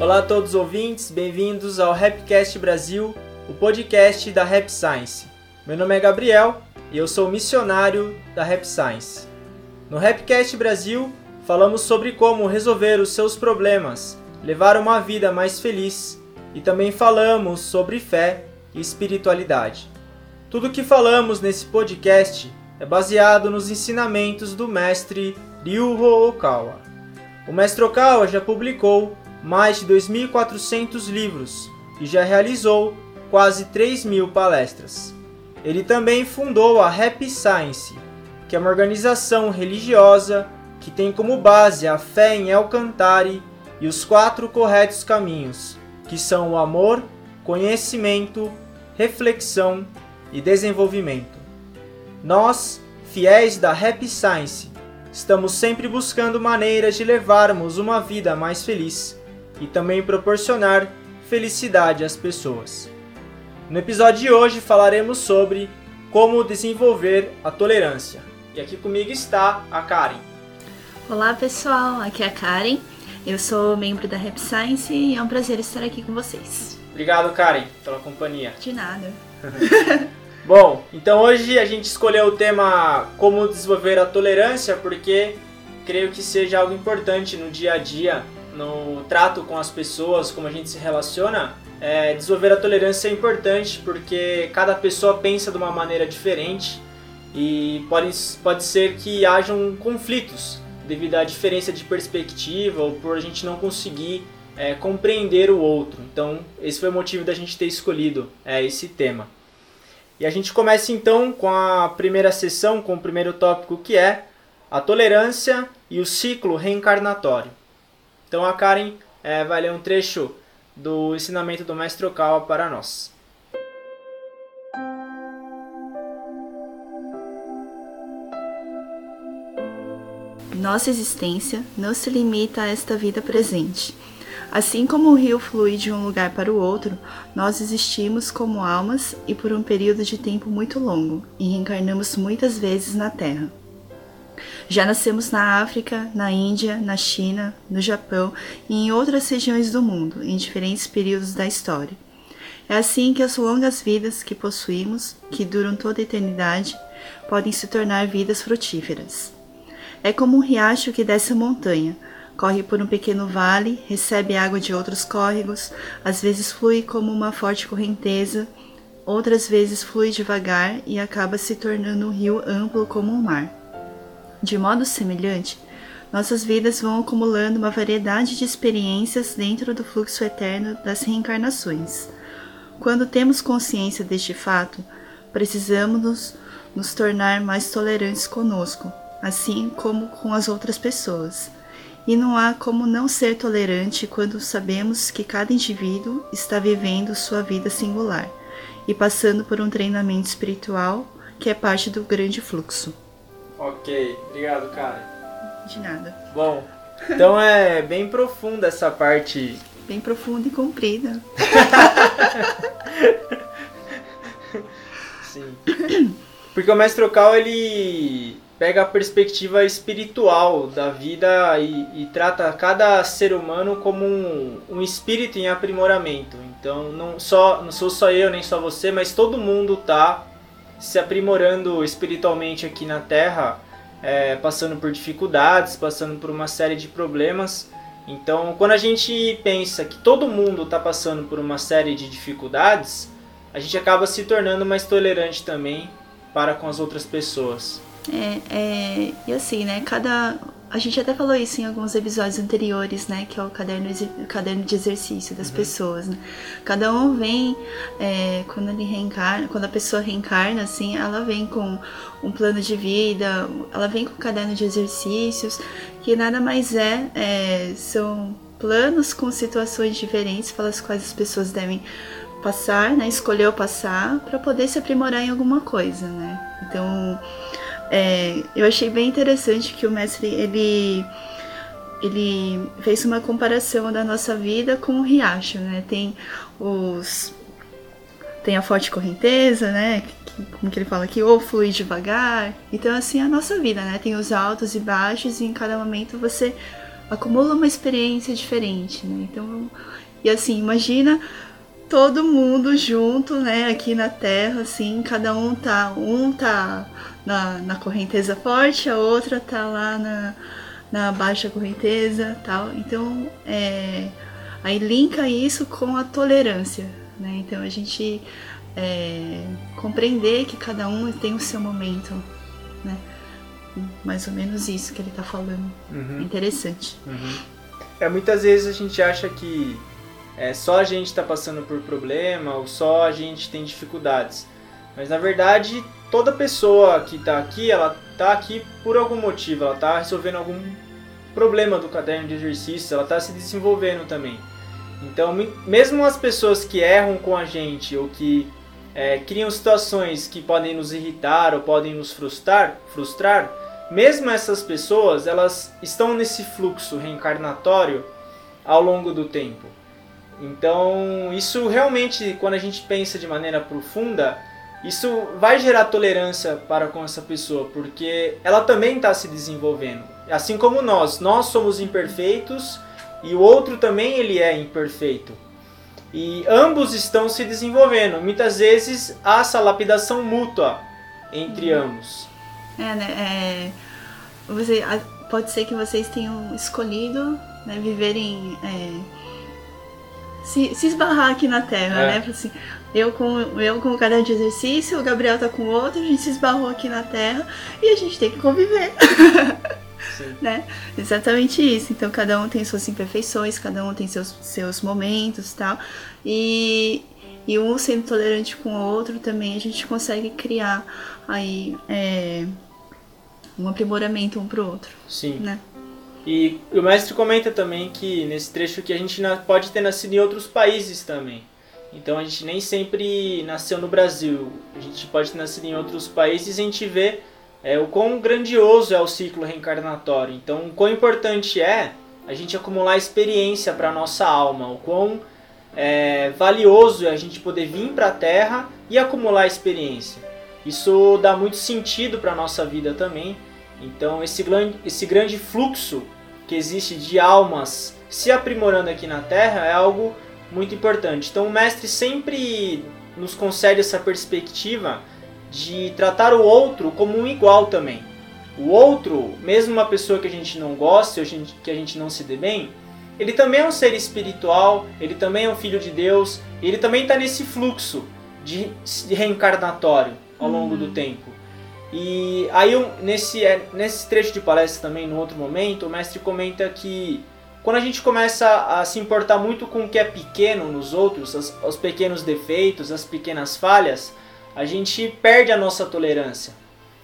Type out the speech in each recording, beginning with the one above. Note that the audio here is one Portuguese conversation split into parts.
Olá a todos os ouvintes, bem-vindos ao Rapcast Brasil, o podcast da Rap Science. Meu nome é Gabriel e eu sou missionário da Rap Science. No Rapcast Brasil, falamos sobre como resolver os seus problemas, levar uma vida mais feliz e também falamos sobre fé e espiritualidade. Tudo o que falamos nesse podcast é baseado nos ensinamentos do mestre Ryuho Okawa. O mestre Okawa já publicou mais de 2.400 livros e já realizou quase 3 mil palestras. Ele também fundou a Happy Science, que é uma organização religiosa que tem como base a fé em El Cantare e os quatro corretos caminhos, que são o amor, conhecimento, reflexão e desenvolvimento. Nós, fiéis da Happy Science, estamos sempre buscando maneiras de levarmos uma vida mais feliz e também proporcionar felicidade às pessoas. No episódio de hoje falaremos sobre como desenvolver a tolerância. E aqui comigo está a Karen. Olá pessoal, aqui é a Karen. Eu sou membro da Rap Science e é um prazer estar aqui com vocês. Obrigado, Karen, pela companhia. De nada. Bom, então hoje a gente escolheu o tema como desenvolver a tolerância porque creio que seja algo importante no dia a dia no trato com as pessoas, como a gente se relaciona, é, desenvolver a tolerância é importante porque cada pessoa pensa de uma maneira diferente e pode, pode ser que hajam conflitos devido à diferença de perspectiva ou por a gente não conseguir é, compreender o outro. Então, esse foi o motivo da gente ter escolhido é, esse tema. E a gente começa então com a primeira sessão, com o primeiro tópico que é a tolerância e o ciclo reencarnatório. Então a Karen é, vai ler um trecho do ensinamento do Mestre Okawa para nós. Nossa existência não se limita a esta vida presente. Assim como o rio flui de um lugar para o outro, nós existimos como almas e por um período de tempo muito longo, e reencarnamos muitas vezes na Terra. Já nascemos na África, na Índia, na China, no Japão e em outras regiões do mundo, em diferentes períodos da história. É assim que as longas vidas que possuímos, que duram toda a eternidade, podem se tornar vidas frutíferas. É como um riacho que desce a montanha, corre por um pequeno vale, recebe água de outros córregos, às vezes flui como uma forte correnteza, outras vezes flui devagar e acaba se tornando um rio amplo como um mar. De modo semelhante, nossas vidas vão acumulando uma variedade de experiências dentro do fluxo eterno das reencarnações. Quando temos consciência deste fato, precisamos nos, nos tornar mais tolerantes conosco, assim como com as outras pessoas. E não há como não ser tolerante quando sabemos que cada indivíduo está vivendo sua vida singular e passando por um treinamento espiritual que é parte do grande fluxo. Ok, obrigado, cara. De nada. Bom, então é bem profunda essa parte. Bem profunda e comprida. Sim. Porque o Mestre Okal, ele pega a perspectiva espiritual da vida e, e trata cada ser humano como um, um, espírito em aprimoramento. Então não só não sou só eu nem só você, mas todo mundo tá se aprimorando espiritualmente aqui na Terra, é, passando por dificuldades, passando por uma série de problemas. Então, quando a gente pensa que todo mundo está passando por uma série de dificuldades, a gente acaba se tornando mais tolerante também para com as outras pessoas. É, é e assim, né? Cada a gente até falou isso em alguns episódios anteriores, né? Que é o caderno, o caderno de exercício das uhum. pessoas, né? Cada um vem, é, quando ele reencarna, quando a pessoa reencarna, assim, ela vem com um plano de vida, ela vem com um caderno de exercícios, que nada mais é, é são planos com situações diferentes pelas quais as pessoas devem passar, né? Escolher passar para poder se aprimorar em alguma coisa, né? Então é, eu achei bem interessante que o mestre ele ele fez uma comparação da nossa vida com o riacho, né? Tem os tem a forte correnteza, né? Como que ele fala aqui, ou flui devagar. Então assim é a nossa vida, né? Tem os altos e baixos e em cada momento você acumula uma experiência diferente, né? Então, e assim, imagina todo mundo junto, né, aqui na Terra, assim, cada um tá, um tá na, na correnteza forte, a outra tá lá na, na baixa correnteza, tal. Então, é, aí linka isso com a tolerância, né? Então a gente é, compreender que cada um tem o seu momento, né? Mais ou menos isso que ele tá falando. Uhum. interessante. Uhum. É, muitas vezes a gente acha que é, só a gente está passando por problema ou só a gente tem dificuldades. Mas na verdade, toda pessoa que está aqui, ela está aqui por algum motivo, ela está resolvendo algum problema do caderno de exercícios, ela está se desenvolvendo também. Então, mesmo as pessoas que erram com a gente ou que é, criam situações que podem nos irritar ou podem nos frustrar, frustrar, mesmo essas pessoas, elas estão nesse fluxo reencarnatório ao longo do tempo. Então, isso realmente, quando a gente pensa de maneira profunda, isso vai gerar tolerância para com essa pessoa, porque ela também está se desenvolvendo. Assim como nós, nós somos imperfeitos e o outro também ele é imperfeito. E ambos estão se desenvolvendo. Muitas vezes há essa lapidação mútua entre uhum. ambos. É, né? É, você, pode ser que vocês tenham escolhido né, viverem. É se, se esbarrar aqui na Terra, é. né? Assim, eu com, eu com o caderno de exercício, o Gabriel tá com outro, a gente se esbarrou aqui na Terra e a gente tem que conviver. né? Exatamente isso. Então cada um tem suas imperfeições, cada um tem seus, seus momentos tal. E, e um sendo tolerante com o outro também a gente consegue criar aí é, um aprimoramento um pro outro. Sim. Né? E o mestre comenta também que nesse trecho que a gente pode ter nascido em outros países também. Então a gente nem sempre nasceu no Brasil, a gente pode ter nascido em outros países e a gente vê é, o quão grandioso é o ciclo reencarnatório. Então o quão importante é a gente acumular experiência para a nossa alma, o quão é, valioso é a gente poder vir para a Terra e acumular experiência. Isso dá muito sentido para a nossa vida também então, esse, esse grande fluxo que existe de almas se aprimorando aqui na Terra é algo muito importante. Então, o mestre sempre nos concede essa perspectiva de tratar o outro como um igual também. O outro, mesmo uma pessoa que a gente não gosta, que a gente não se dê bem, ele também é um ser espiritual, ele também é um filho de Deus, ele também está nesse fluxo de reencarnatório ao longo do uhum. tempo. E aí nesse, é, nesse trecho de palestra também, no outro momento, o mestre comenta que quando a gente começa a se importar muito com o que é pequeno nos outros, os, os pequenos defeitos, as pequenas falhas, a gente perde a nossa tolerância.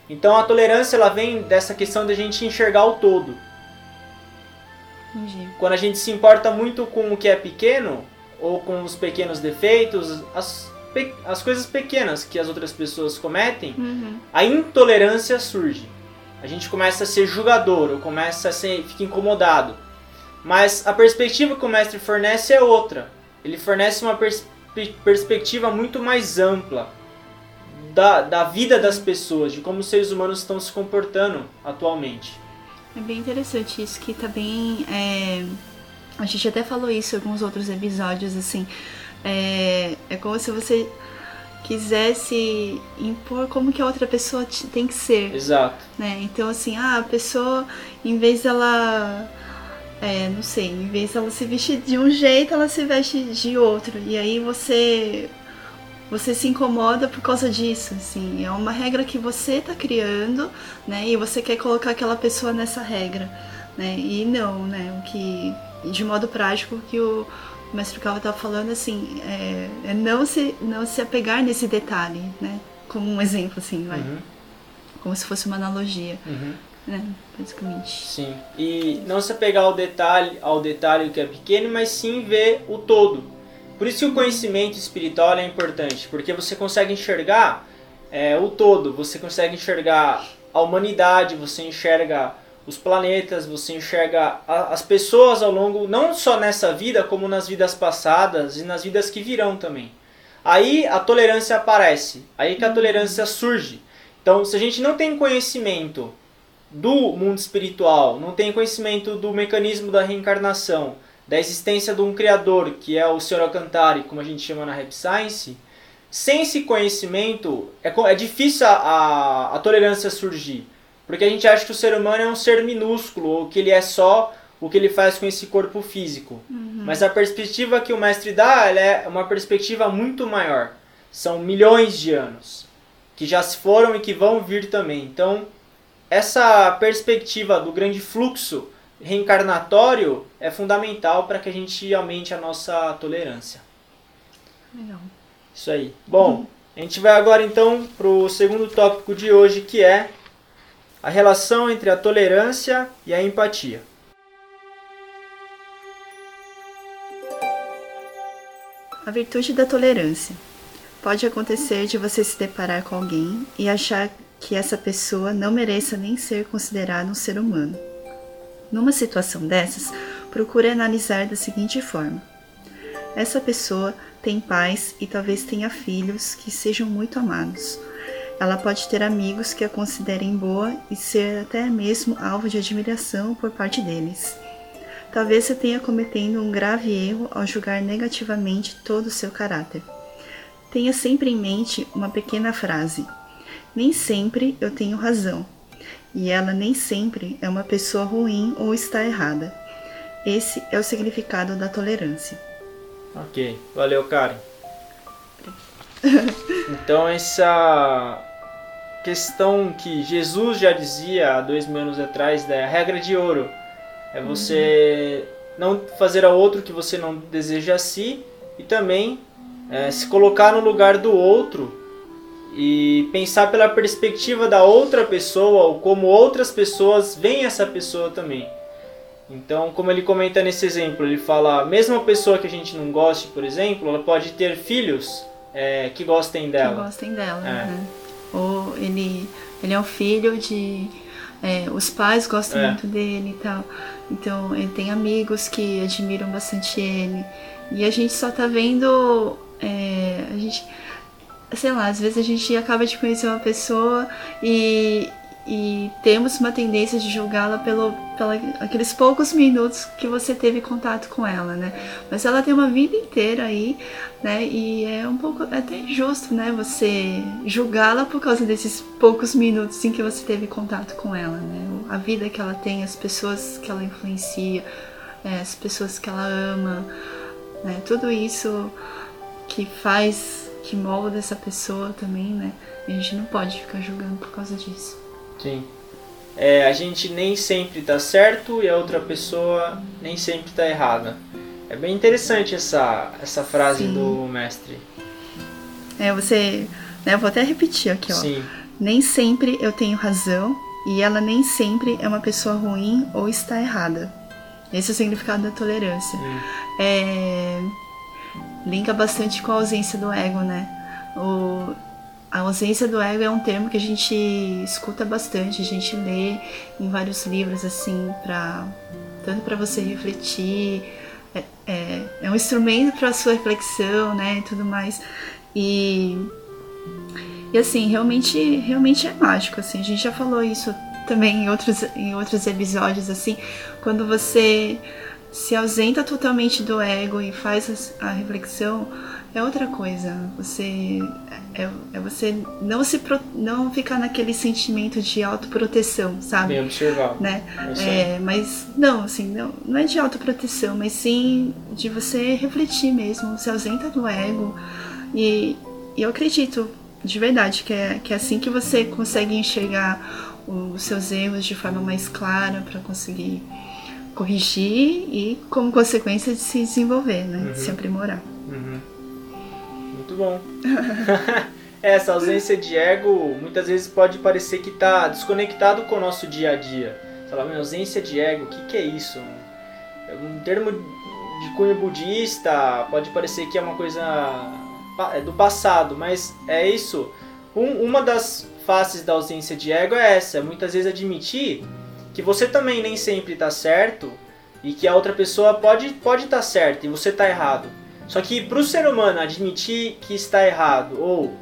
Então a tolerância ela vem dessa questão de a gente enxergar o todo. Entendi. Quando a gente se importa muito com o que é pequeno, ou com os pequenos defeitos, as, as coisas pequenas que as outras pessoas cometem, uhum. a intolerância surge. A gente começa a ser julgador, ou começa a ser, fica incomodado. Mas a perspectiva que o mestre fornece é outra. Ele fornece uma pers perspectiva muito mais ampla da, da vida das pessoas, de como os seres humanos estão se comportando atualmente. É bem interessante isso, que também tá é... a gente até falou isso em alguns outros episódios, assim, é, é como se você quisesse impor como que a outra pessoa tem que ser. Exato. Né? Então, assim, ah, a pessoa, em vez dela. É, não sei, em vez dela se vestir de um jeito, ela se veste de outro. E aí você. Você se incomoda por causa disso, assim. É uma regra que você tá criando, né? E você quer colocar aquela pessoa nessa regra, né? E não, né? O que. De modo prático, que o o mestre Kawa estava falando assim, é, é, não se não se apegar nesse detalhe, né? Como um exemplo assim, vai. Uhum. Como se fosse uma analogia. Uhum. Né? Basicamente. Sim. E não se apegar ao detalhe, ao detalhe que é pequeno, mas sim ver o todo. Por isso que o conhecimento espiritual é importante, porque você consegue enxergar é, o todo, você consegue enxergar a humanidade, você enxerga os planetas, você enxerga as pessoas ao longo, não só nessa vida, como nas vidas passadas e nas vidas que virão também. Aí a tolerância aparece, aí que a tolerância surge. Então, se a gente não tem conhecimento do mundo espiritual, não tem conhecimento do mecanismo da reencarnação, da existência de um criador, que é o Sr. Alcantara, como a gente chama na Rap Science, sem esse conhecimento é, é difícil a, a, a tolerância surgir. Porque a gente acha que o ser humano é um ser minúsculo, ou que ele é só o que ele faz com esse corpo físico. Uhum. Mas a perspectiva que o mestre dá é uma perspectiva muito maior. São milhões de anos que já se foram e que vão vir também. Então, essa perspectiva do grande fluxo reencarnatório é fundamental para que a gente aumente a nossa tolerância. Legal. Isso aí. Bom, a gente vai agora então para o segundo tópico de hoje, que é a relação entre a tolerância e a empatia. A virtude da tolerância. Pode acontecer de você se deparar com alguém e achar que essa pessoa não mereça nem ser considerada um ser humano. Numa situação dessas, procure analisar da seguinte forma: essa pessoa tem pais e talvez tenha filhos que sejam muito amados. Ela pode ter amigos que a considerem boa e ser até mesmo alvo de admiração por parte deles. Talvez você tenha cometendo um grave erro ao julgar negativamente todo o seu caráter. Tenha sempre em mente uma pequena frase: Nem sempre eu tenho razão, e ela nem sempre é uma pessoa ruim ou está errada. Esse é o significado da tolerância. Ok, valeu, Karen. então, essa questão que Jesus já dizia há dois mil anos atrás da regra de ouro é você uhum. não fazer ao outro o que você não deseja a si e também é, se colocar no lugar do outro e pensar pela perspectiva da outra pessoa ou como outras pessoas veem essa pessoa também. Então, como ele comenta nesse exemplo, ele fala, mesmo a pessoa que a gente não goste, por exemplo, ela pode ter filhos é, que gostem dela. Que gostem dela, é. né? Ou ele, ele é um filho de. É, os pais gostam é. muito dele e tal. Então ele tem amigos que admiram bastante ele. E a gente só tá vendo. É, a gente. Sei lá, às vezes a gente acaba de conhecer uma pessoa e, e temos uma tendência de julgá-la pelo, pelo aqueles poucos minutos que você teve contato com ela, né? Mas ela tem uma vida inteira aí, né? E é um pouco é até injusto, né? Você julgá-la por causa desses poucos minutos em que você teve contato com ela, né? A vida que ela tem, as pessoas que ela influencia, é, as pessoas que ela ama, né? Tudo isso que faz, que molda essa pessoa também, né? A gente não pode ficar julgando por causa disso. Sim. É, a gente nem sempre está certo e a outra pessoa nem sempre está errada. É bem interessante essa, essa frase Sim. do mestre. É, você. Né, eu vou até repetir aqui, ó. Sim. Nem sempre eu tenho razão e ela nem sempre é uma pessoa ruim ou está errada. Esse é o significado da tolerância. É, linka bastante com a ausência do ego, né? O, a ausência do ego é um termo que a gente escuta bastante, a gente lê em vários livros, assim, para tanto para você refletir, é, é, é um instrumento para sua reflexão, né, e tudo mais. E, e assim, realmente, realmente é mágico, assim, a gente já falou isso também em outros, em outros episódios, assim, quando você se ausenta totalmente do ego e faz a reflexão, é outra coisa. Você é, é você não se pro, não ficar naquele sentimento de autoproteção, sabe? Bem observar. Né? É, mas não, assim, não, não é de autoproteção, mas sim de você refletir mesmo, se ausenta do ego. E, e eu acredito de verdade que é, que é assim que você consegue enxergar os seus erros de forma mais clara para conseguir corrigir e como consequência de se desenvolver, né? Uhum. De se aprimorar. Uhum bom. Essa ausência de ego muitas vezes pode parecer que está desconectado com o nosso dia a dia. Sei lá, ausência de ego, o que, que é isso? Um termo de cunho budista pode parecer que é uma coisa é do passado, mas é isso. Um, uma das faces da ausência de ego é essa, muitas vezes admitir que você também nem sempre está certo e que a outra pessoa pode pode estar tá certa e você está errado. Só que para o ser humano admitir que está errado ou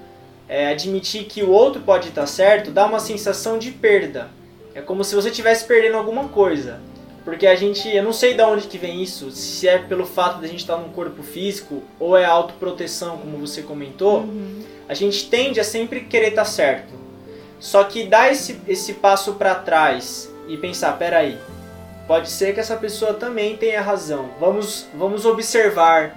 é, admitir que o outro pode estar certo dá uma sensação de perda. é como se você estivesse perdendo alguma coisa. Porque a gente, eu não sei de onde que vem isso, se é pelo fato de a gente estar num corpo físico ou é autoproteção, como você comentou, uhum. a gente tende a sempre querer estar certo. Só que dar esse, esse passo para trás e pensar, peraí, pode ser que essa pessoa também tenha razão. Vamos, vamos observar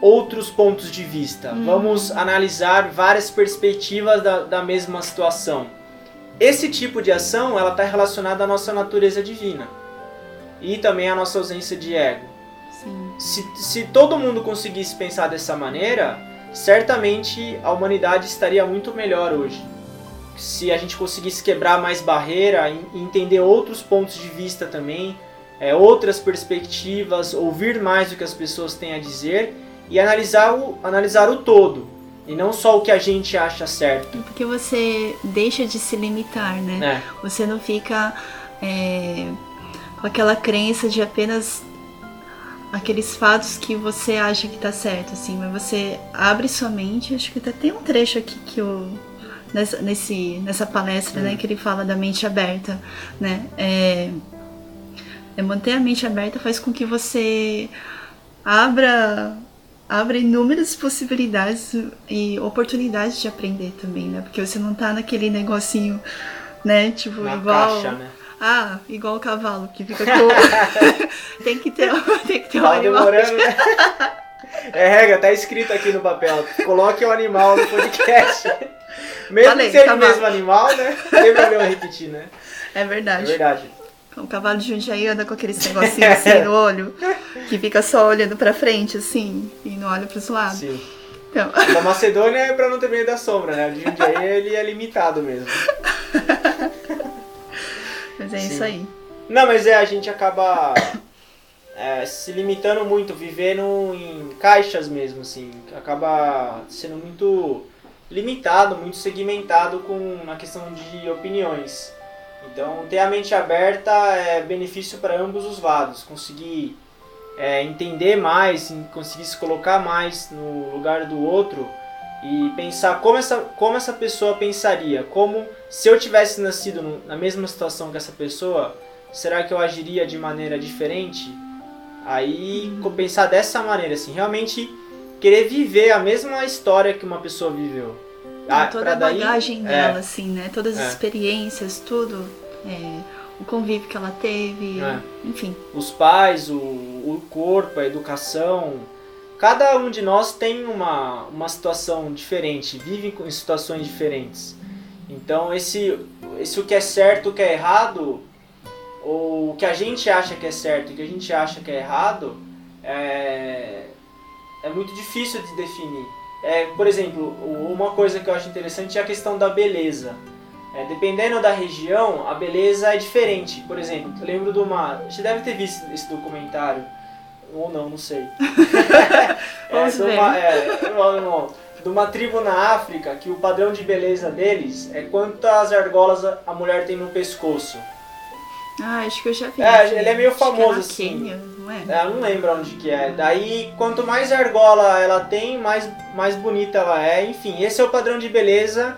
outros pontos de vista. Uhum. Vamos analisar várias perspectivas da, da mesma situação. Esse tipo de ação ela está relacionada à nossa natureza divina e também à nossa ausência de ego. Se, se todo mundo conseguisse pensar dessa maneira, certamente a humanidade estaria muito melhor hoje. Se a gente conseguisse quebrar mais barreira e entender outros pontos de vista também, é, outras perspectivas, ouvir mais o que as pessoas têm a dizer e analisar o, analisar o todo. E não só o que a gente acha certo. Porque você deixa de se limitar, né? É. Você não fica é, com aquela crença de apenas aqueles fatos que você acha que tá certo, assim, mas você abre sua mente, acho que até tem um trecho aqui que eu nessa, nesse, nessa palestra, né, né, que ele fala da mente aberta, né, é, é manter a mente aberta faz com que você abra abre inúmeras possibilidades e oportunidades de aprender também, né? Porque você não tá naquele negocinho, né? Tipo, igual. Caixa, né? Ah, igual o cavalo, que fica com. tem que ter, tem que ter um animal. demorando, né? É regra, tá escrito aqui no papel. Coloque o um animal no podcast. Mesmo Falei, que seja cavalo. o mesmo animal, né? Tem problema repetir, né? É verdade. É verdade. O cavalo de Jundiaí anda com aqueles negocinhos assim no olho, que fica só olhando pra frente, assim, e não olha pros lados. Sim. Então. Da Macedônia é pra não ter medo da sombra, né? O de Jundiaí ele é limitado mesmo. Mas é Sim. isso aí. Não, mas é, a gente acaba é, se limitando muito, vivendo em caixas mesmo, assim. Acaba sendo muito limitado, muito segmentado com na questão de opiniões. Então, ter a mente aberta é benefício para ambos os lados. Conseguir é, entender mais, conseguir se colocar mais no lugar do outro e pensar como essa, como essa pessoa pensaria. Como se eu tivesse nascido na mesma situação que essa pessoa, será que eu agiria de maneira diferente? Aí, uhum. pensar dessa maneira, assim, realmente querer viver a mesma história que uma pessoa viveu. Ah, toda a bagagem daí, dela, é, assim, né? Todas as é. experiências, tudo. É, o convívio que ela teve, é. enfim. Os pais, o, o corpo, a educação. Cada um de nós tem uma, uma situação diferente, vive em situações diferentes. Então, esse, esse o que é certo, o que é errado, ou o que a gente acha que é certo e o que a gente acha que é errado, é, é muito difícil de definir. É, por exemplo, uma coisa que eu acho interessante é a questão da beleza. É, dependendo da região, a beleza é diferente. Por exemplo, eu lembro de uma. Você deve ter visto esse documentário. Ou não, não sei. é, de, uma, é, de uma tribo na África que o padrão de beleza deles é quantas argolas a mulher tem no pescoço. Ah, acho que eu já vi. É, ele é meio famoso é assim. Quênia, não é? é? não lembro onde que é. Daí, quanto mais argola ela tem, mais, mais bonita ela é. Enfim, esse é o padrão de beleza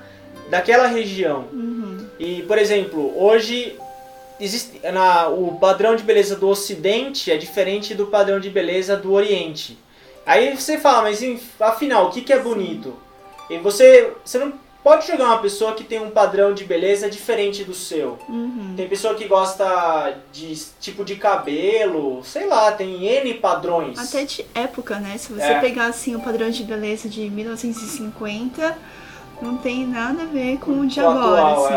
daquela região. Uhum. E, por exemplo, hoje existe na, o padrão de beleza do Ocidente é diferente do padrão de beleza do Oriente. Aí você fala, mas afinal, o que, que é bonito? E você, você não pode jogar uma pessoa que tem um padrão de beleza diferente do seu. Uhum. Tem pessoa que gosta de tipo de cabelo, sei lá, tem N padrões. Até de época, né? Se você é. pegar assim o padrão de beleza de 1950, não tem nada a ver com o de o agora, atual, assim.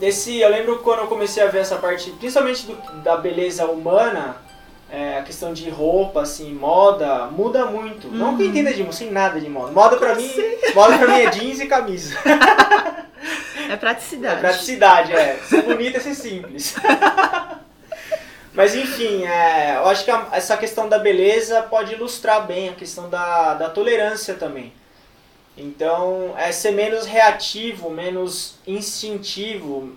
É. Esse, eu lembro quando eu comecei a ver essa parte, principalmente do, da beleza humana, é, a questão de roupa, assim, moda, muda muito. Uhum. Não que eu entenda de não sei nada de moda. Moda pra mim, moda pra mim é jeans e camisa. É praticidade. É praticidade, é. Ser bonita é ser simples. Mas enfim, é, eu acho que a, essa questão da beleza pode ilustrar bem a questão da, da tolerância também. Então, é ser menos reativo, menos instintivo,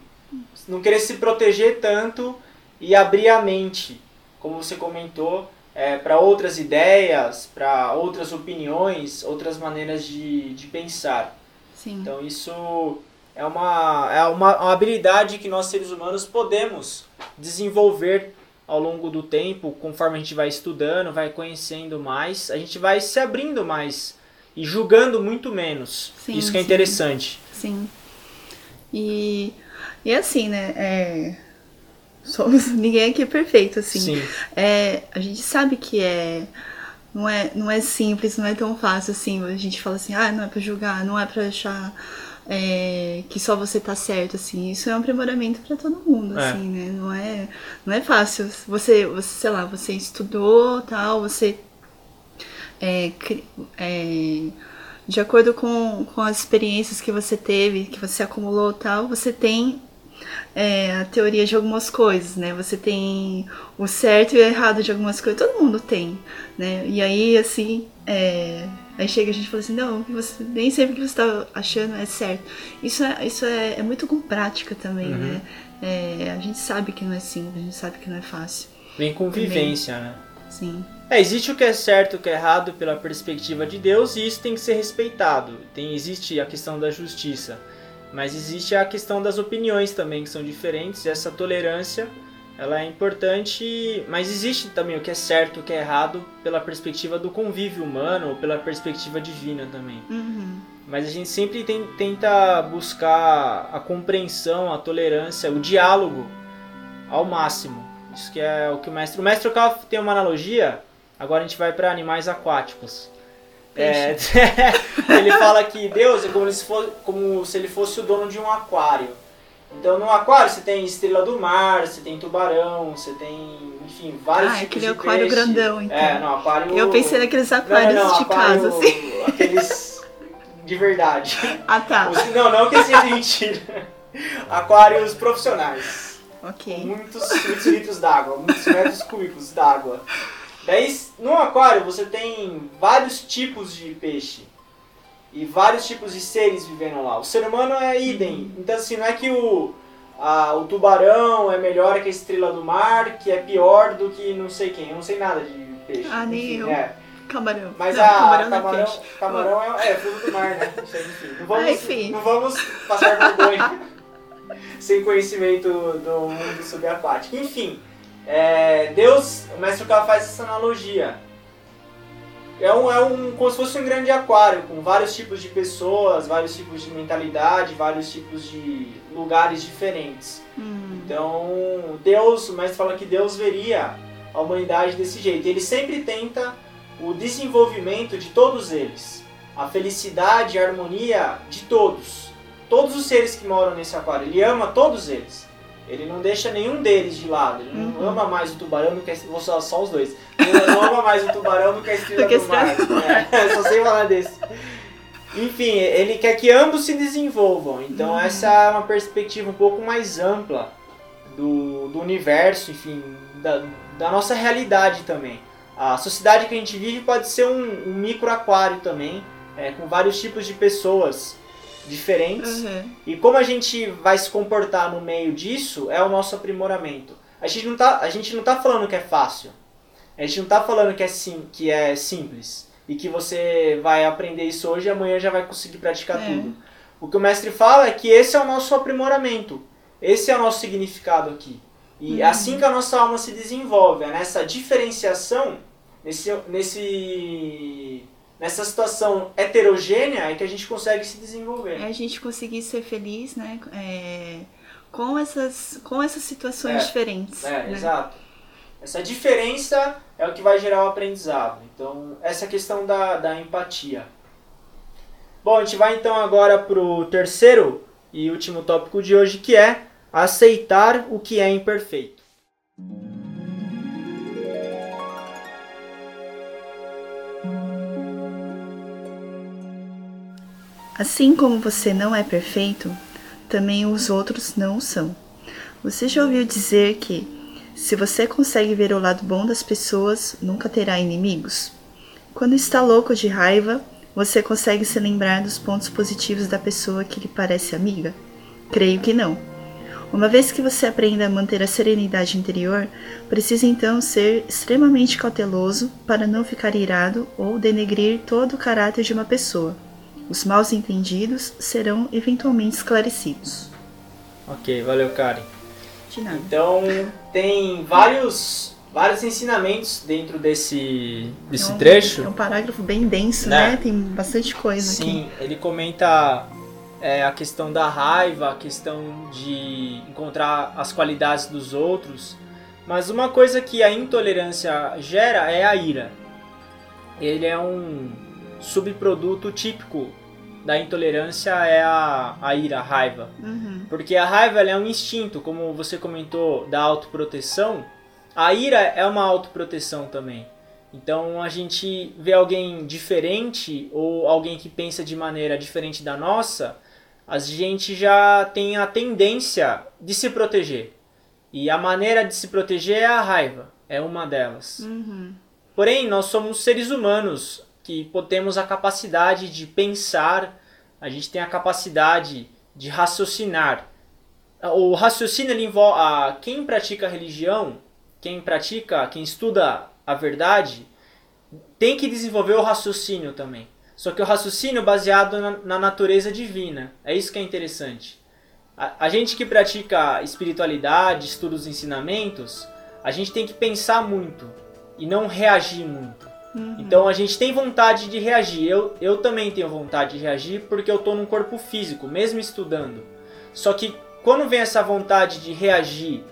não querer se proteger tanto e abrir a mente como você comentou, é, para outras ideias, para outras opiniões, outras maneiras de, de pensar. Sim. Então isso é uma, é uma, uma habilidade que nós seres humanos podemos desenvolver ao longo do tempo, conforme a gente vai estudando, vai conhecendo mais, a gente vai se abrindo mais e julgando muito menos. Sim, Isso que é sim. interessante. Sim. E, e assim, né? É, somos ninguém aqui é perfeito, assim. Sim. É, a gente sabe que é não é não é simples, não é tão fácil assim. A gente fala assim, ah, não é para julgar, não é para achar é, que só você tá certo, assim. Isso é um aprimoramento para todo mundo, é. assim, né? Não é, não é fácil. Você, você, sei lá, você estudou, tal, você é, é, de acordo com, com as experiências que você teve, que você acumulou, tal, você tem é, a teoria de algumas coisas, né? Você tem o certo e o errado de algumas coisas, todo mundo tem, né? E aí, assim, é, Aí chega a gente fala assim, não, você, nem sempre que você está achando é certo. Isso é, isso é, é muito com prática também, uhum. né? É, a gente sabe que não é simples, a gente sabe que não é fácil. Vem com vivência, né? Sim. É, existe o que é certo e o que é errado pela perspectiva de Deus e isso tem que ser respeitado. Tem, existe a questão da justiça, mas existe a questão das opiniões também que são diferentes e essa tolerância ela é importante, mas existe também o que é certo, o que é errado pela perspectiva do convívio humano ou pela perspectiva divina também. Uhum. Mas a gente sempre tem, tenta buscar a compreensão, a tolerância, o diálogo ao máximo. Isso que é o que o mestre. O mestre tem uma analogia. Agora a gente vai para animais aquáticos. É, ele fala que Deus é como se, fosse, como se ele fosse o dono de um aquário. Então no aquário você tem estrela do mar, você tem tubarão, você tem, enfim, vários ah, tipos aquele aquário grandão, então. É, no aquário... Eu pensei naqueles aquários não, não, de aquário, casa, assim. Aqueles de verdade. Ah, tá. Os, não, não que seja mentira. Aquários profissionais. Ok. Muitos, muitos litros d'água, muitos metros cúbicos d'água. Daí, no aquário você tem vários tipos de peixe e vários tipos de seres vivendo lá. O ser humano é idem. Então, assim, não é que o, a, o tubarão é melhor que a estrela do mar, que é pior do que não sei quem. Eu não sei nada de peixe. Ah, nem eu. É. Camarão. Mas não, a camarão, camarão, é, camarão é, é fruto do mar, né? Enfim, não vamos, ah, enfim. Não vamos passar vergonha sem conhecimento do mundo subaquático. Enfim, é, Deus, o mestre Cal faz essa analogia é um, é um como se fosse um grande aquário com vários tipos de pessoas, vários tipos de mentalidade, vários tipos de lugares diferentes. Hum. Então, Deus, o mestre fala que Deus veria a humanidade desse jeito. Ele sempre tenta o desenvolvimento de todos eles, a felicidade, a harmonia de todos. Todos os seres que moram nesse aquário, ele ama todos eles. Ele não deixa nenhum deles de lado. Ele não uhum. ama mais o tubarão do que a Vou só os dois. Ele não ama mais o tubarão do que a estrela do, mar. É, só sei falar desse. Enfim, ele quer que ambos se desenvolvam. Então uhum. essa é uma perspectiva um pouco mais ampla do, do universo, enfim, da, da nossa realidade também. A sociedade que a gente vive pode ser um, um micro aquário também, é, com vários tipos de pessoas diferentes. Uhum. E como a gente vai se comportar no meio disso é o nosso aprimoramento. A gente não tá, a gente não tá falando que é fácil. A gente não tá falando que é, sim, que é simples. E que você vai aprender isso hoje e amanhã já vai conseguir praticar é. tudo. O que o mestre fala é que esse é o nosso aprimoramento. Esse é o nosso significado aqui. E uhum. assim que a nossa alma se desenvolve, é nessa diferenciação, nesse, nesse nessa situação heterogênea é que a gente consegue se desenvolver. É a gente conseguir ser feliz, né? É, com, essas, com essas situações é, diferentes. É, né? exato. Essa diferença é o que vai gerar o aprendizado. Então, essa questão da, da empatia. Bom, a gente vai então agora para o terceiro e último tópico de hoje, que é aceitar o que é imperfeito. Assim como você não é perfeito, também os outros não são. Você já ouviu dizer que se você consegue ver o lado bom das pessoas, nunca terá inimigos? Quando está louco de raiva, você consegue se lembrar dos pontos positivos da pessoa que lhe parece amiga? Creio que não. Uma vez que você aprenda a manter a serenidade interior, precisa então ser extremamente cauteloso para não ficar irado ou denegrir todo o caráter de uma pessoa Os mal entendidos serão eventualmente esclarecidos. Ok, valeu, Karen. De nada. Então, tem vários, vários ensinamentos dentro desse, desse é um, trecho. É um parágrafo bem denso, Né? né? Tem bastante coisa Sim, ele comenta é, a questão da raiva, a questão de encontrar as qualidades dos outros. Mas uma coisa que a intolerância gera é a ira. Ele é um subproduto típico da intolerância é a, a ira, a raiva. Uhum. Porque a raiva é um instinto, como você comentou, da autoproteção. A ira é uma autoproteção também. Então a gente vê alguém diferente ou alguém que pensa de maneira diferente da nossa, a gente já tem a tendência de se proteger. E a maneira de se proteger é a raiva, é uma delas. Uhum. Porém, nós somos seres humanos que temos a capacidade de pensar, a gente tem a capacidade de raciocinar. O raciocínio ele envolve a quem pratica a religião, quem pratica, quem estuda a verdade, tem que desenvolver o raciocínio também. Só que o raciocínio baseado na, na natureza divina. É isso que é interessante. A, a gente que pratica espiritualidade, estuda os ensinamentos, a gente tem que pensar muito e não reagir muito. Então a gente tem vontade de reagir. Eu, eu também tenho vontade de reagir porque eu estou num corpo físico, mesmo estudando. Só que quando vem essa vontade de reagir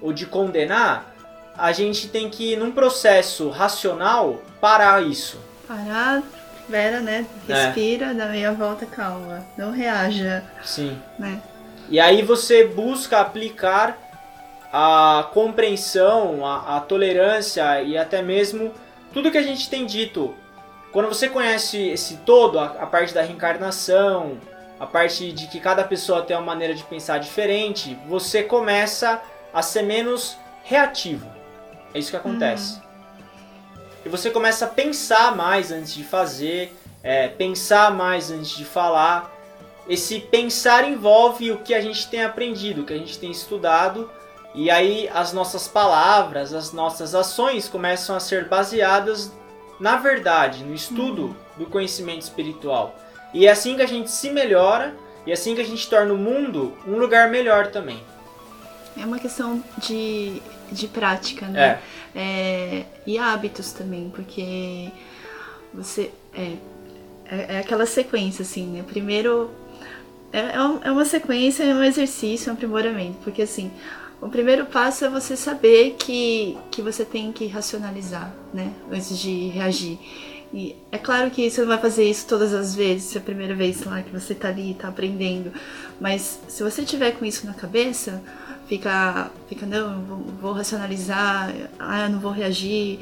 ou de condenar, a gente tem que, num processo racional, parar isso. Parar, Vera, né? É. Respira, dá meia volta, calma. Não reaja, Sim. né? E aí você busca aplicar a compreensão, a, a tolerância e até mesmo tudo que a gente tem dito. Quando você conhece esse todo, a, a parte da reencarnação, a parte de que cada pessoa tem uma maneira de pensar diferente, você começa a ser menos reativo. É isso que acontece. E você começa a pensar mais antes de fazer, é, pensar mais antes de falar. Esse pensar envolve o que a gente tem aprendido, o que a gente tem estudado, e aí as nossas palavras, as nossas ações começam a ser baseadas na verdade, no estudo do conhecimento espiritual. E é assim que a gente se melhora, e é assim que a gente torna o mundo um lugar melhor também. É uma questão de, de prática, né? É, e hábitos também, porque você. É, é, é aquela sequência, assim, né? Primeiro. É, é é uma sequência, é um exercício, é um aprimoramento. Porque, assim, o primeiro passo é você saber que, que você tem que racionalizar, né? Antes de reagir. E é claro que você não vai fazer isso todas as vezes, se é a primeira vez lá que você tá ali, tá aprendendo. Mas se você tiver com isso na cabeça, fica, fica não, eu vou, racionalizar, ah, eu não vou reagir.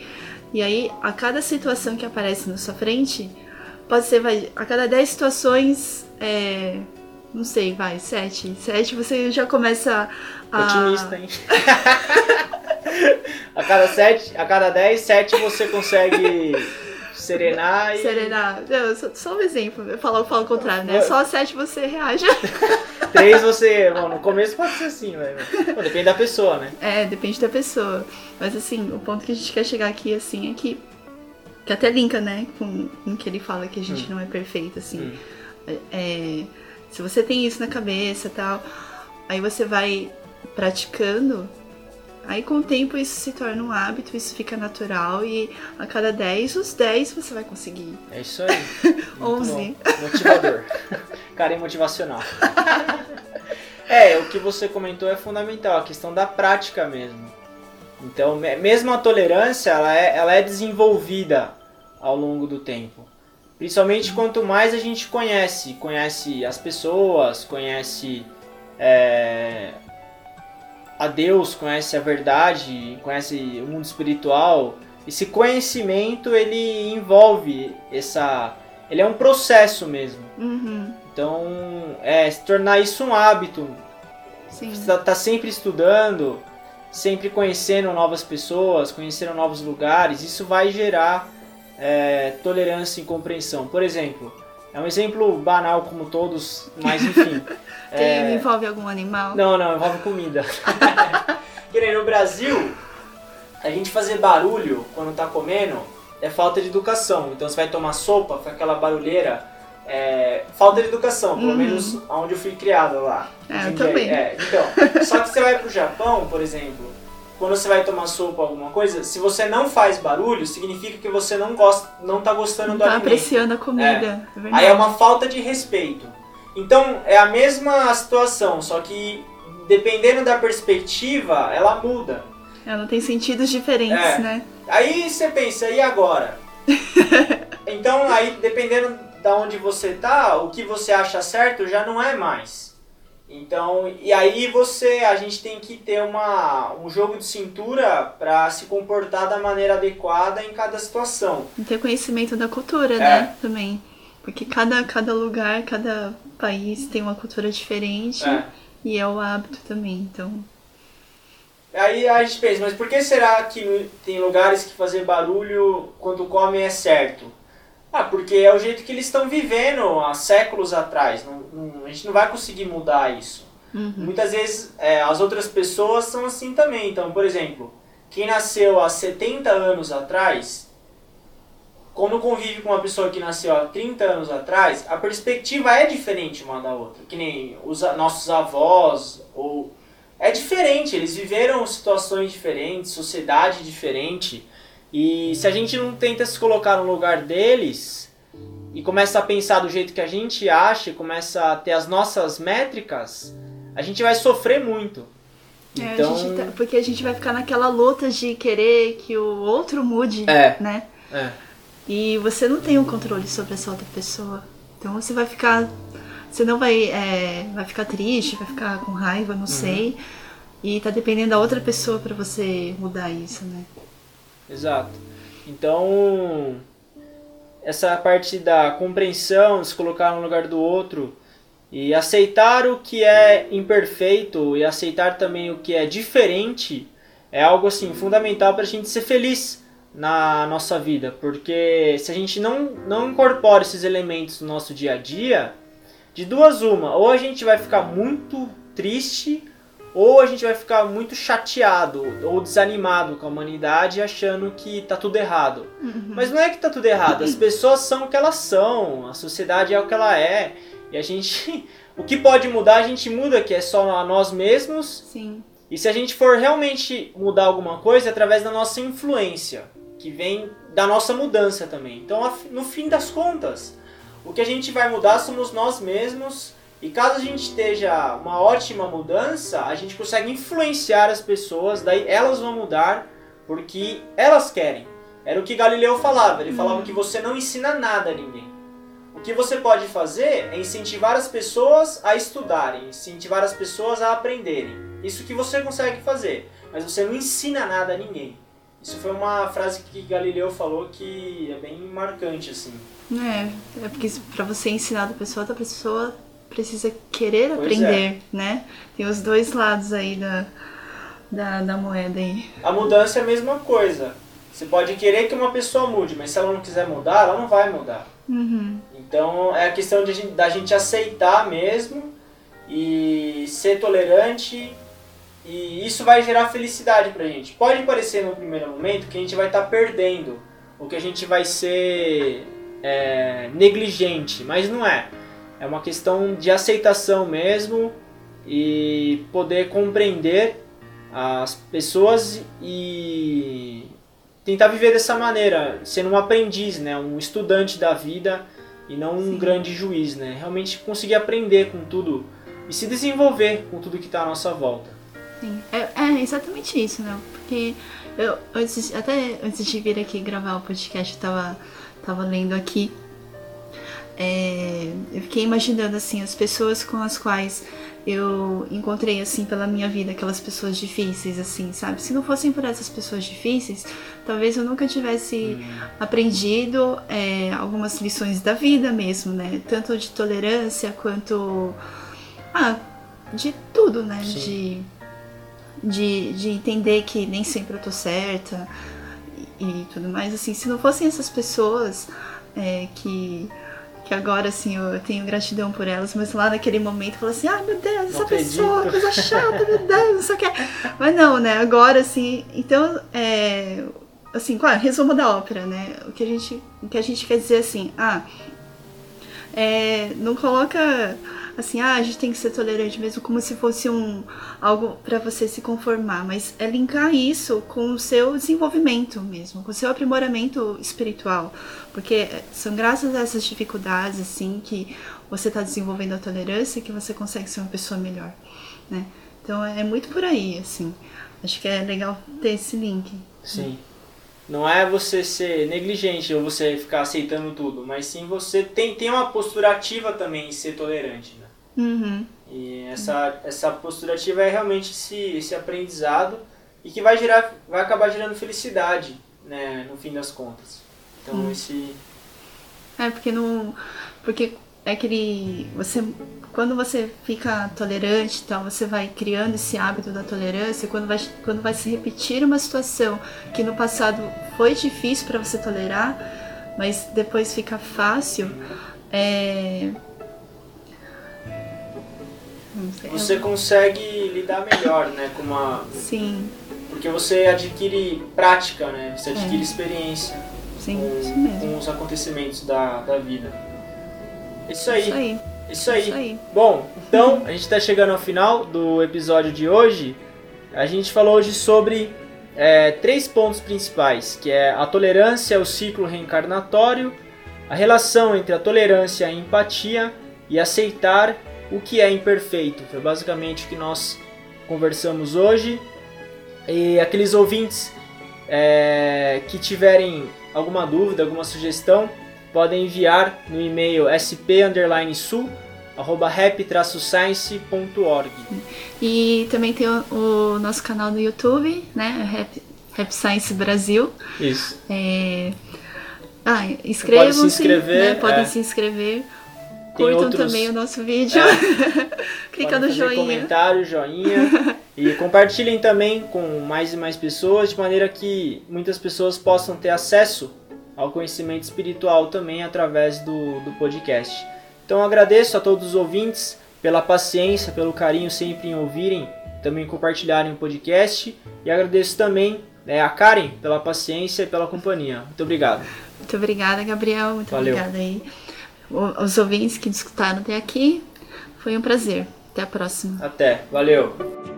E aí, a cada situação que aparece na sua frente, pode ser, vai, a cada 10 situações, é, não sei, vai, 7. 7 você já começa a. Otimista, hein? a cada sete, a cada 10, 7 você consegue serenar e Serenar. Não, só, só um exemplo. Eu falo, eu falo o contrário, né? Só 7 você reage. 3 você. Bom, no começo pode ser assim, mas. Bom, depende da pessoa, né? É, depende da pessoa. Mas assim, o ponto que a gente quer chegar aqui, assim, é que. Que até linka, né, com, com o que ele fala que a gente não é perfeito, assim. É, se você tem isso na cabeça e tal, aí você vai praticando, aí com o tempo isso se torna um hábito, isso fica natural e a cada 10, os 10 você vai conseguir. É isso aí. Muito 11. bom. Motivador. Cara é motivacional. É, o que você comentou é fundamental, a questão da prática mesmo. Então, me- mesmo a tolerância, ela é, ela é desenvolvida ao longo do tempo. Principalmente quanto mais a gente conhece, conhece as pessoas, conhece é, a Deus, conhece a verdade, conhece o mundo espiritual. Esse conhecimento ele envolve essa, ele é um processo mesmo. Uhum, Então, é se tornar isso um hábito, sim. você tá, tá sempre estudando, sempre conhecendo novas pessoas, conhecendo novos lugares, isso vai gerar é, tolerância e compreensão. Por exemplo, é um exemplo banal como todos, mas enfim. Tem, é, envolve algum animal? não, não, envolve comida. que nem no Brasil, a gente fazer barulho quando tá comendo é falta de educação. Então você vai tomar sopa, fica aquela barulheira. é, falta de educação, pelo Uhum. menos onde eu fui criado lá. É, eu também. é, então, só que você vai pro Japão, por exemplo, quando você vai tomar sopa ou alguma coisa, se você não faz barulho, significa que você não gosta, não tá gostando Não do tá alimento. apreciando a comida. É. verdade. Aí é uma falta de respeito. Então é a mesma situação, só que dependendo da perspectiva, ela muda. Ela tem sentidos diferentes, É. né? Aí você pensa, e agora? então aí dependendo da onde você tá, o que você acha certo já não é mais. Então, e aí você, a gente tem que ter uma, um jogo de cintura para se comportar da maneira adequada em cada situação. E ter conhecimento da cultura, É. né? Também. Porque cada, cada lugar, cada país tem uma cultura diferente. É. E é o hábito também, então. Aí a gente pensa, mas por que será que tem lugares que fazer barulho quando come é certo? Ah, porque é o jeito que eles estão vivendo há séculos atrás. Não- não- a gente não vai conseguir mudar isso. Uhum. Muitas vezes é, as outras pessoas são assim também. Então, por exemplo, quem nasceu há 70 anos atrás, quando convive com uma pessoa que nasceu há 30 anos atrás, a perspectiva é diferente uma da outra. Que nem os nossos avós, ou. É diferente, eles viveram situações diferentes, sociedade diferente. E se a gente não tenta se colocar no lugar deles e começa a pensar do jeito que a gente acha, começa a ter as nossas métricas, a gente vai sofrer muito. É, a Então, gente tá- porque a gente vai ficar naquela luta de querer que o outro mude, É. né? é, E você não tem o controle sobre essa outra pessoa. Então você vai ficar. Você não vai. é, vai ficar triste, vai ficar com raiva, Uhum. não sei. E tá dependendo da outra pessoa pra você mudar isso, né? Exato. Então, essa parte da compreensão, se colocar no lugar do outro e aceitar o que é imperfeito e aceitar também o que é diferente é algo assim fundamental para a gente ser feliz na nossa vida, porque se a gente não, não incorpora esses elementos no nosso dia a dia, de duas uma, ou a gente vai ficar muito triste, ou a gente vai ficar muito chateado ou desanimado com a humanidade achando que tá tudo errado. Mas não é que tá tudo errado, as pessoas são o que elas são, a sociedade é o que ela é, e a gente o que pode mudar, a gente muda, que é só a nós mesmos, Sim. e se a gente for realmente mudar alguma coisa, é através da nossa influência, que vem da nossa mudança também. Então, no fim das contas, o que a gente vai mudar somos nós mesmos. E caso a gente esteja uma ótima mudança, a gente consegue influenciar as pessoas, daí elas vão mudar porque elas querem. Era o que Galileu falava. Ele falava que você não ensina nada a ninguém. O que você pode fazer é incentivar as pessoas a estudarem, incentivar as pessoas a aprenderem. Isso que você consegue fazer, mas você não ensina nada a ninguém. Isso foi uma frase que Galileu falou que é bem marcante assim. É, é porque pra você ensinar da pessoa, a pessoa precisa querer Pois aprender, né? Tem os dois lados aí da, da, da moeda aí. A mudança é a mesma coisa. Você pode querer que uma pessoa mude, mas se ela não quiser mudar, ela não vai mudar. Uhum. Então é a questão de da gente aceitar mesmo e ser tolerante e isso vai gerar felicidade pra gente. Pode parecer no primeiro momento que a gente vai estar perdendo, ou que a gente vai ser é, negligente, mas não é. É uma questão de aceitação mesmo e poder compreender as pessoas e tentar viver dessa maneira, sendo um aprendiz, né, um estudante da vida e não um Sim. grande juiz, né? Realmente conseguir aprender com tudo e se desenvolver com tudo que está à nossa volta. Sim. É, é exatamente isso, né? Porque eu antes, até antes de vir aqui gravar o podcast, eu tava, tava lendo aqui. É, eu fiquei imaginando assim as pessoas com as quais eu encontrei assim pela minha vida, aquelas pessoas difíceis, assim, sabe? Se não fossem por essas pessoas difíceis, talvez eu nunca tivesse aprendido é, algumas lições da vida mesmo, né? Tanto de tolerância quanto ah, de tudo, né? De, de, de entender que nem sempre eu tô certa e, e tudo mais. Assim, se não fossem essas pessoas é, que que agora, assim, eu tenho gratidão por elas, mas lá naquele momento eu falo assim, ai meu Deus, essa acredito." pessoa, coisa chata, meu Deus, não sei o que. Mas não, né, agora, assim, então, é, assim, claro, resumo da ópera, né, o que a gente, o que a gente quer dizer, assim, ah, é, não coloca assim, ah, a gente tem que ser tolerante mesmo, como se fosse um algo para você se conformar, mas é linkar isso com o seu desenvolvimento mesmo, com o seu aprimoramento espiritual, porque são graças a essas dificuldades assim que você está desenvolvendo a tolerância que você consegue ser uma pessoa melhor, né? Então é muito por aí, assim. Acho que é legal ter esse link. Sim. Não é você ser negligente ou você ficar aceitando tudo, mas sim você tem, tem uma postura ativa também em ser tolerante, né? Uhum. E essa, essa postura ativa é realmente esse, esse aprendizado e que vai gerar, vai acabar gerando felicidade, né, no fim das contas. Então Hum. esse É, porque não. Porque é aquele. Você. Quando você fica tolerante, então você vai criando esse hábito da tolerância, quando vai, quando vai se repetir uma situação que no passado foi difícil para você tolerar, mas depois fica fácil, é. Você consegue lidar melhor, né, com uma Sim, porque você adquire prática, né? Você adquire É. experiência sim, isso com, mesmo. com os acontecimentos da, da vida. Isso aí. Isso aí, Isso aí. isso aí. Bom, então a gente está chegando ao final do episódio de hoje. A gente falou hoje sobre é, três pontos principais, que é a tolerância, o ciclo reencarnatório, a relação entre a tolerância e a empatia e aceitar o que é imperfeito. Foi basicamente o que nós conversamos hoje. E aqueles ouvintes é, que tiverem alguma dúvida, alguma sugestão, podem enviar no e-mail sp_sul arroba rap-science.org. E também tem o, o nosso canal no YouTube, né? Rap, Rap Science Brasil. Isso. É... Ah, inscrevam-se, inscrever, né? podem é. se inscrever. Curtam outros- também o nosso vídeo. Clica Podem no joinha. comentário, joinha. e compartilhem também com mais e mais pessoas, de maneira que muitas pessoas possam ter acesso ao conhecimento espiritual também através do, do podcast. Então agradeço a todos os ouvintes pela paciência, pelo carinho sempre em ouvirem, também compartilharem o podcast. E agradeço também né, a Karen pela paciência e pela companhia. Muito obrigado. Muito obrigada, Gabriel. Muito Valeu. obrigada aí. Os ouvintes que escutaram até aqui. Foi um prazer. Até a próxima. Até. Valeu.